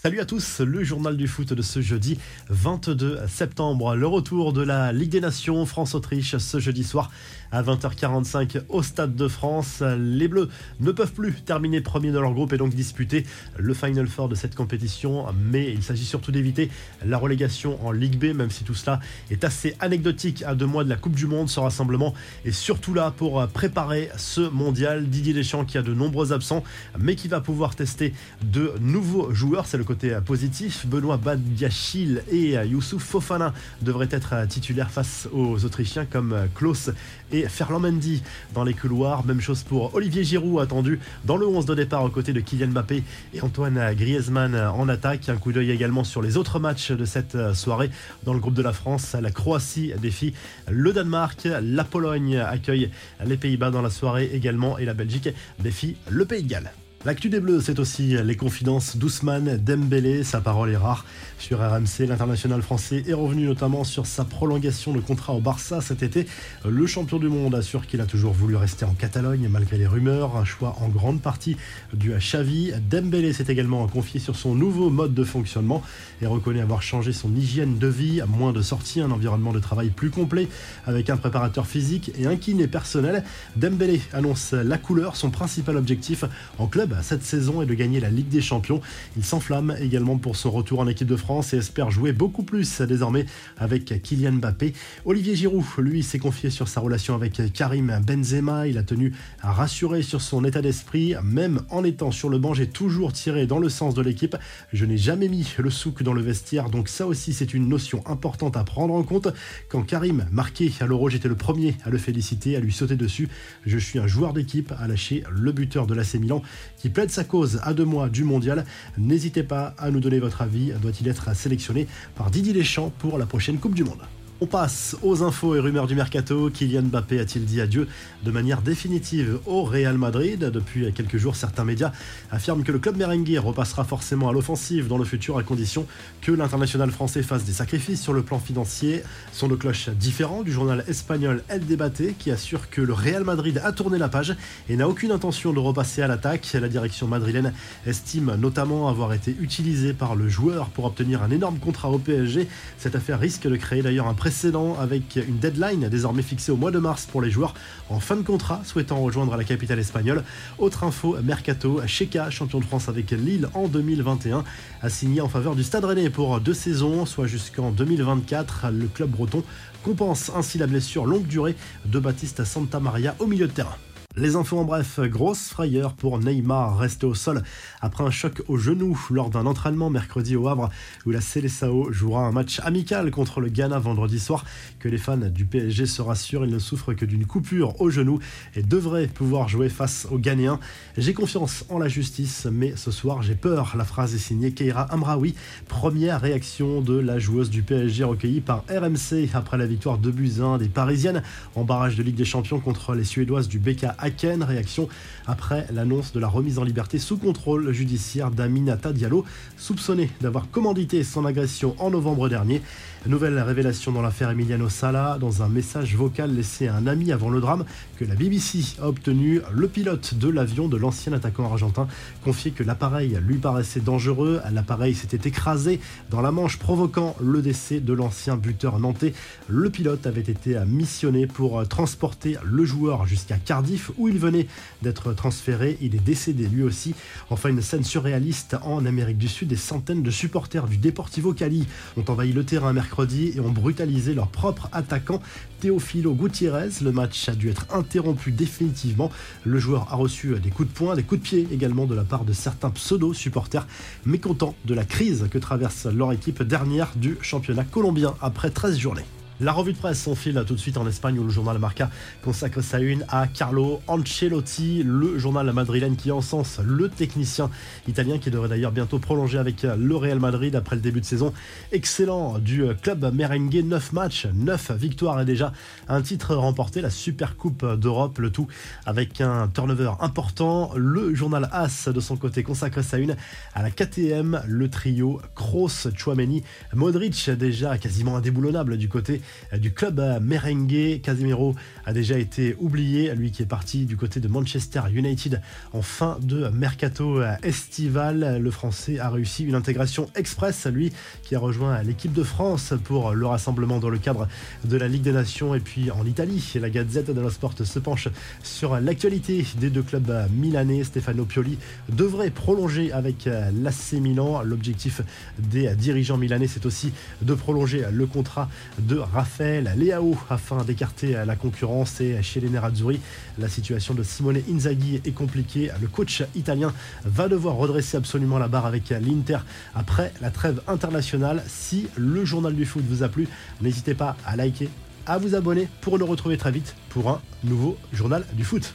Salut à tous, le journal du foot de ce jeudi 22 septembre. Le retour de la Ligue des Nations France-Autriche ce jeudi soir à 20h45 au Stade de France. Les Bleus ne peuvent plus terminer premier de leur groupe et donc disputer le Final Four de cette compétition. Mais il s'agit surtout d'éviter la relégation en Ligue B, même si tout cela est assez anecdotique à deux mois de la Coupe du Monde. Ce rassemblement est surtout là pour préparer ce mondial. Didier Deschamps qui a de nombreux absents, mais qui va pouvoir tester de nouveaux joueurs. C'est le côté positif. Benoît Badiachil et Youssouf Fofana devraient être titulaires face aux Autrichiens comme Klaus et Ferland Mendy dans les couloirs. Même chose pour Olivier Giroud attendu dans le 11 de départ aux côtés de Kylian Mbappé et Antoine Griezmann en attaque. Un coup d'œil également sur les autres matchs de cette soirée dans le groupe de la France. La Croatie défie le Danemark, la Pologne accueille les Pays-Bas dans la soirée également et la Belgique défie le Pays de Galles. L'actu des Bleus, c'est aussi les confidences d'Ousmane Dembélé. Sa parole est rare sur RMC. L'international français est revenu notamment sur sa prolongation de contrat au Barça cet été. Le champion du monde assure qu'il a toujours voulu rester en Catalogne malgré les rumeurs. Un choix en grande partie dû à Xavi. Dembélé s'est également confié sur son nouveau mode de fonctionnement et reconnaît avoir changé son hygiène de vie, moins de sorties, un environnement de travail plus complet avec un préparateur physique et un kiné personnel. Dembélé annonce la couleur, son principal objectif en club cette saison est de gagner la Ligue des Champions. Il s'enflamme également pour son retour en équipe de France et espère jouer beaucoup plus désormais avec Kylian Mbappé. Olivier Giroud, lui, s'est confié sur sa relation avec Karim Benzema. Il a tenu à rassurer sur son état d'esprit. Même en étant sur le banc, j'ai toujours tiré dans le sens de l'équipe. Je n'ai jamais mis le souk dans le vestiaire, donc ça aussi c'est une notion importante à prendre en compte. Quand Karim marquait à l'Euro, j'étais le premier à le féliciter, à lui sauter dessus. Je suis un joueur d'équipe, à lâcher le buteur de l'AC Milan qui plaide sa cause à deux mois du mondial. N'hésitez pas à nous donner votre avis. Doit-il être sélectionné par Didier Deschamps pour la prochaine Coupe du Monde? On passe aux infos et rumeurs du mercato. Kylian Mbappé a-t-il dit adieu de manière définitive au Real Madrid? Depuis quelques jours, certains médias affirment que le club merengue repassera forcément à l'offensive dans le futur à condition que l'international français fasse des sacrifices sur le plan financier. Son de cloche différent du journal espagnol El Debate qui assure que le Real Madrid a tourné la page et n'a aucune intention de repasser à l'attaque. La direction madrilène estime notamment avoir été utilisée par le joueur pour obtenir un énorme contrat au PSG. Cette affaire risque de créer d'ailleurs un avec une deadline désormais fixée au mois de mars pour les joueurs en fin de contrat souhaitant rejoindre la capitale espagnole. Autre info, Mercato, Sheka, champion de France avec Lille en 2021, a signé en faveur du Stade Rennais pour deux saisons, soit jusqu'en 2024. Le club breton compense ainsi la blessure longue durée de Baptiste Santa Maria au milieu de terrain. Les infos en bref, grosse frayeur pour Neymar resté au sol après un choc au genou lors d'un entraînement mercredi au Havre où la Célessao jouera un match amical contre le Ghana vendredi soir. Que les fans du PSG se rassurent, il ne souffre que d'une coupure au genou et devrait pouvoir jouer face aux Ghanéens. J'ai confiance en la justice, mais ce soir j'ai peur. La phrase est signée Keira Amraoui. Première réaction de la joueuse du PSG recueillie par RMC après la victoire de Buzyn des Parisiennes en barrage de Ligue des Champions contre les Suédoises du BK Aken. Réaction après l'annonce de la remise en liberté sous contrôle judiciaire d'Aminata Diallo, soupçonné d'avoir commandité son agression en novembre dernier. Nouvelle révélation dans l'affaire Emiliano Sala, dans un message vocal laissé à un ami avant le drame que la BBC a obtenu, le pilote de l'avion de l'ancien attaquant argentin confiait que l'appareil lui paraissait dangereux. L'appareil s'était écrasé dans la Manche, provoquant le décès de l'ancien buteur nantais. Le pilote avait été missionné pour transporter le joueur jusqu'à Cardiff, où il venait d'être transféré. Il est décédé lui aussi. Enfin, une scène surréaliste en Amérique du Sud. Des centaines de supporters du Deportivo Cali ont envahi le terrain mercredi et ont brutalisé leur propre attaquant Teofilo Gutiérrez. Le match a dû être interrompu définitivement. Le joueur a reçu des coups de poing, des coups de pied également de la part de certains pseudo-supporters mécontents de la crise que traverse leur équipe dernière du championnat colombien après 13 journées. La revue de presse s'enfile tout de suite en Espagne où le journal Marca consacre sa une à Carlo Ancelotti, le journal madrilène qui encense le technicien italien qui devrait d'ailleurs bientôt prolonger avec le Real Madrid après le début de saison excellent du club merengue. 9 matchs, 9 victoires et déjà un titre remporté, la Super Coupe d'Europe, le tout avec un turnover important. Le journal AS de son côté consacre sa une à la KTM, le trio Kroos, Chouameni, Modric déjà quasiment indéboulonnable du côté du club merengue. Casemiro a déjà été oublié, lui qui est parti du côté de Manchester United en fin de mercato estival. Le Français a réussi une intégration express, lui qui a rejoint l'équipe de France pour le rassemblement dans le cadre de la Ligue des Nations. Et puis en Italie, la Gazette dello Sport se penche sur l'actualité des deux clubs milanais. Stefano Pioli devrait prolonger avec l'AC Milan. L'objectif des dirigeants milanais, c'est aussi de prolonger le contrat de Raphaël Leao afin d'écarter la concurrence. Et chez les Nerazzurri, la situation de Simone Inzaghi est compliquée. Le coach italien va devoir redresser absolument la barre avec l'Inter après la trêve internationale. Si le journal du foot vous a plu, n'hésitez pas à liker, à vous abonner pour le retrouver très vite pour un nouveau journal du foot.